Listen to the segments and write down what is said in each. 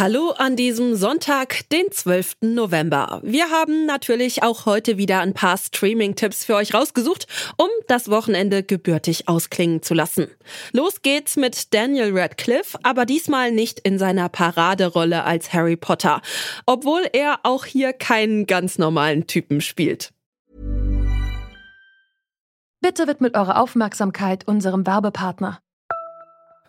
Hallo an diesem Sonntag, den 12. November. Wir haben natürlich auch heute wieder ein paar Streaming-Tipps für euch rausgesucht, um das Wochenende gebürtig ausklingen zu lassen. Los geht's mit Daniel Radcliffe, aber diesmal nicht in seiner Paraderolle als Harry Potter, obwohl er auch hier keinen ganz normalen Typen spielt. Bitte widmet eure Aufmerksamkeit unserem Werbepartner.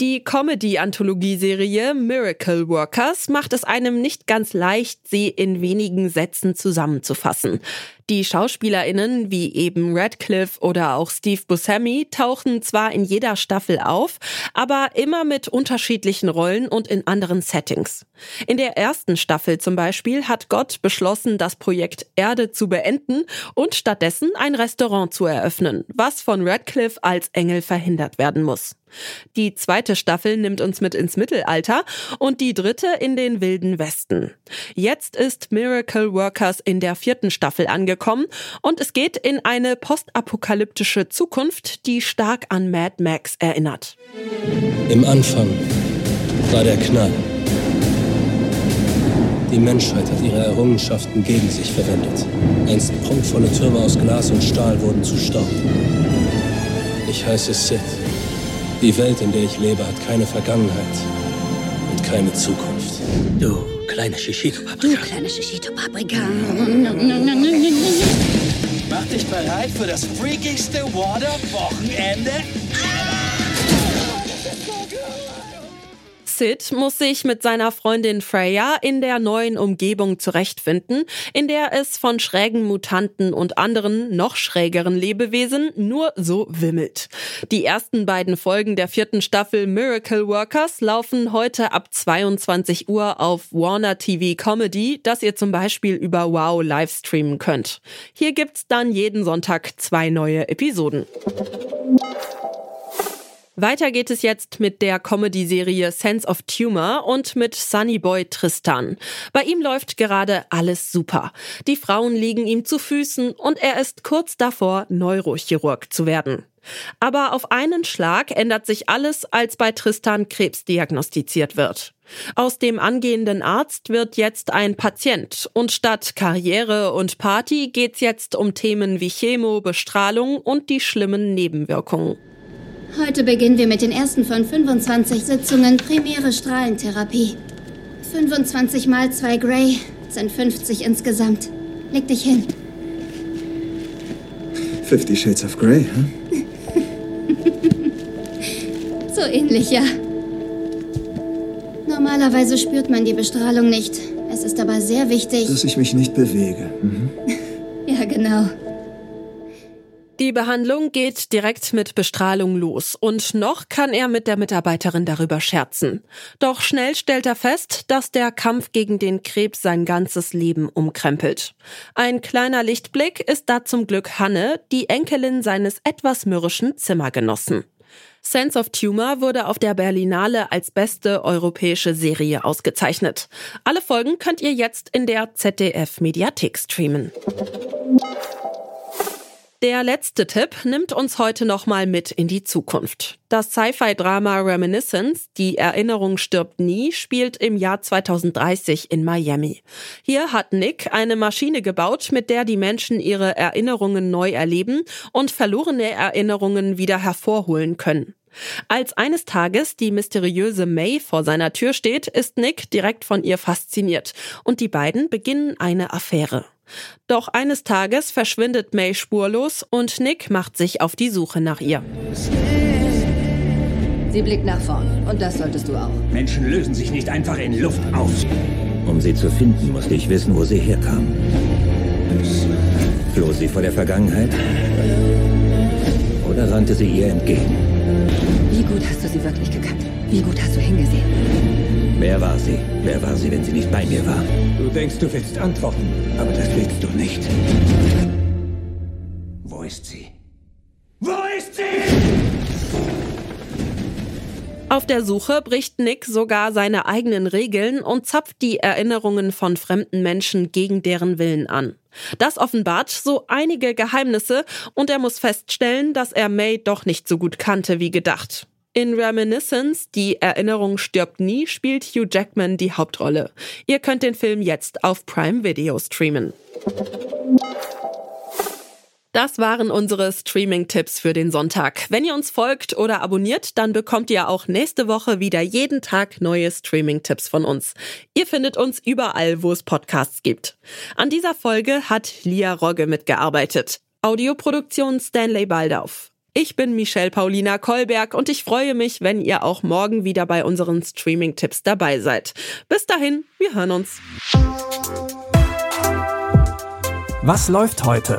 Die Comedy-Anthologieserie Miracle Workers macht es einem nicht ganz leicht, sie in wenigen Sätzen zusammenzufassen. Die SchauspielerInnen wie eben Radcliffe oder auch Steve Buscemi tauchen zwar in jeder Staffel auf, aber immer mit unterschiedlichen Rollen und in anderen Settings. In der ersten Staffel zum Beispiel hat Gott beschlossen, das Projekt Erde zu beenden und stattdessen ein Restaurant zu eröffnen, was von Radcliffe als Engel verhindert werden muss. Die zweite Staffel nimmt uns mit ins Mittelalter und die dritte in den wilden Westen. Jetzt ist Miracle Workers in der vierten Staffel angekommen und es geht in eine postapokalyptische Zukunft, die stark an Mad Max erinnert. Im Anfang war der Knall. Die Menschheit hat ihre Errungenschaften gegen sich verwendet. Einst prunkvolle Türme aus Glas und Stahl wurden zu Staub. Ich heiße Sid. Die Welt, in der ich lebe, hat keine Vergangenheit und keine Zukunft. Du kleine Shishito-Paprika. Du kleine Shishito-Paprika. Mach dich bereit für das freakigste Water-Wochenende? Sid muss sich mit seiner Freundin Freya in der neuen Umgebung zurechtfinden, in der es von schrägen Mutanten und anderen noch schrägeren Lebewesen nur so wimmelt. Die ersten beiden Folgen der vierten Staffel Miracle Workers laufen heute ab 22 Uhr auf Warner TV Comedy, das ihr zum Beispiel über Wow live streamen könnt. Hier gibt's dann jeden Sonntag zwei neue Episoden. Weiter geht es jetzt mit der Comedy-Serie Sense of Tumor und mit Sunny Boy Tristan. Bei ihm läuft gerade alles super. Die Frauen liegen ihm zu Füßen und er ist kurz davor, Neurochirurg zu werden. Aber auf einen Schlag ändert sich alles, als bei Tristan Krebs diagnostiziert wird. Aus dem angehenden Arzt wird jetzt ein Patient und statt Karriere und Party geht's jetzt um Themen wie Chemo, Bestrahlung und die schlimmen Nebenwirkungen. Heute beginnen wir mit den ersten von 25 Sitzungen primäre Strahlentherapie. 25 mal 2 Grey sind 50 insgesamt. Leg dich hin. 50 Shades of Grey, hm? so ähnlich, ja. Normalerweise spürt man die Bestrahlung nicht. Es ist aber sehr wichtig. Dass ich mich nicht bewege. Mhm. ja, genau. Die Behandlung geht direkt mit Bestrahlung los und noch kann er mit der Mitarbeiterin darüber scherzen. Doch schnell stellt er fest, dass der Kampf gegen den Krebs sein ganzes Leben umkrempelt. Ein kleiner Lichtblick ist da zum Glück Hanne, die Enkelin seines etwas mürrischen Zimmergenossen. Sense of Tumor wurde auf der Berlinale als beste europäische Serie ausgezeichnet. Alle Folgen könnt ihr jetzt in der ZDF Mediathek streamen. Der letzte Tipp nimmt uns heute nochmal mit in die Zukunft. Das Sci-Fi-Drama Reminiscence, Die Erinnerung stirbt nie, spielt im Jahr 2030 in Miami. Hier hat Nick eine Maschine gebaut, mit der die Menschen ihre Erinnerungen neu erleben und verlorene Erinnerungen wieder hervorholen können. Als eines Tages die mysteriöse May vor seiner Tür steht, ist Nick direkt von ihr fasziniert und die beiden beginnen eine Affäre. Doch eines Tages verschwindet May spurlos und Nick macht sich auf die Suche nach ihr. Sie blickt nach vorn und das solltest du auch. Menschen lösen sich nicht einfach in Luft auf. Um sie zu finden, musste ich wissen, wo sie herkam. Floh sie vor der Vergangenheit? Oder rannte sie ihr entgegen? Wie gut hast du sie wirklich gekannt? Wie gut hast du hingesehen? Wer war sie? Wer war sie, wenn sie nicht bei mir war? Du denkst, du willst antworten, aber das willst du nicht. Wo ist sie? Wo ist sie? Auf der Suche bricht Nick sogar seine eigenen Regeln und zapft die Erinnerungen von fremden Menschen gegen deren Willen an. Das offenbart so einige Geheimnisse und er muss feststellen, dass er May doch nicht so gut kannte wie gedacht. In Reminiscence, die Erinnerung stirbt nie, spielt Hugh Jackman die Hauptrolle. Ihr könnt den Film jetzt auf Prime Video streamen. Das waren unsere Streaming-Tipps für den Sonntag. Wenn ihr uns folgt oder abonniert, dann bekommt ihr auch nächste Woche wieder jeden Tag neue Streaming-Tipps von uns. Ihr findet uns überall, wo es Podcasts gibt. An dieser Folge hat Lia Rogge mitgearbeitet. Audioproduktion Stanley Baldauf. Ich bin Michelle Paulina Kolberg und ich freue mich, wenn ihr auch morgen wieder bei unseren Streaming-Tipps dabei seid. Bis dahin, wir hören uns. Was läuft heute?